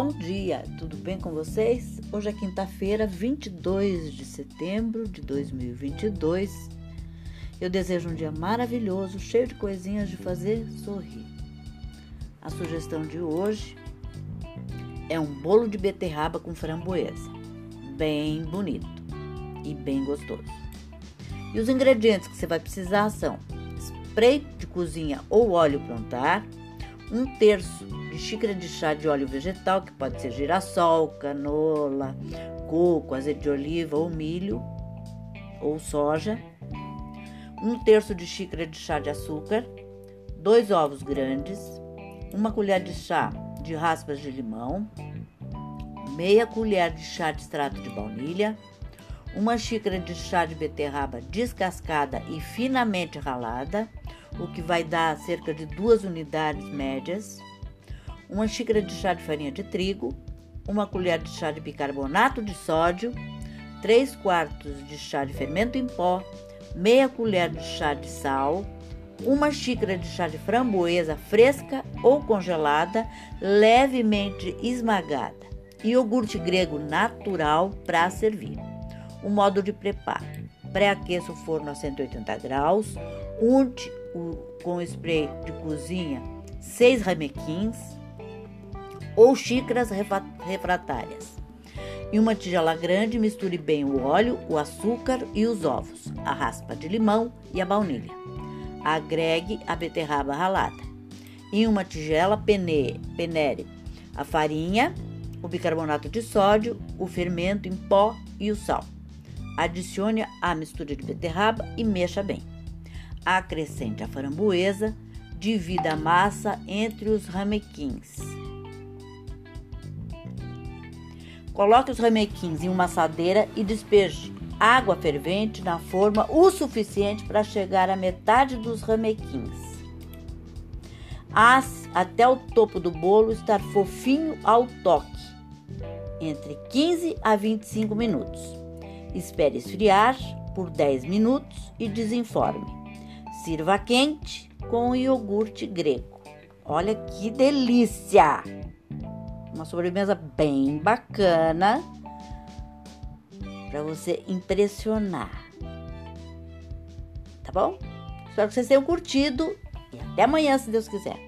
Bom dia, tudo bem com vocês? Hoje é quinta-feira, 22 de setembro de 2022. Eu desejo um dia maravilhoso, cheio de coisinhas de fazer sorrir. A sugestão de hoje é um bolo de beterraba com framboesa, bem bonito e bem gostoso. E os ingredientes que você vai precisar são spray de cozinha ou óleo prontar, um terço xícara de chá de óleo vegetal, que pode ser girassol, canola, coco, azeite de oliva ou milho ou soja, um terço de xícara de chá de açúcar, dois ovos grandes, uma colher de chá de raspas de limão, meia colher de chá de extrato de baunilha, uma xícara de chá de beterraba descascada e finamente ralada, o que vai dar cerca de duas unidades médias, uma xícara de chá de farinha de trigo, uma colher de chá de bicarbonato de sódio, 3 quartos de chá de fermento em pó, meia colher de chá de sal, uma xícara de chá de framboesa fresca ou congelada, levemente esmagada, e iogurte grego natural para servir. O modo de preparo: pré-aqueça o forno a 180 graus, unte o, com spray de cozinha 6 ramequins ou xícaras refratárias. Em uma tigela grande, misture bem o óleo, o açúcar e os ovos, a raspa de limão e a baunilha. Agregue a beterraba ralada. Em uma tigela, pene, penere a farinha, o bicarbonato de sódio, o fermento em pó e o sal. Adicione a mistura de beterraba e mexa bem. Acrescente a framboesa, divida a massa entre os ramequins. Coloque os ramequins em uma assadeira e despeje água fervente na forma o suficiente para chegar à metade dos ramequins. Asse até o topo do bolo estar fofinho ao toque, entre 15 a 25 minutos. Espere esfriar por 10 minutos e desenforme. Sirva quente com iogurte grego. Olha que delícia! Uma sobremesa bem bacana para você impressionar. Tá bom? Espero que vocês tenham curtido e até amanhã, se Deus quiser.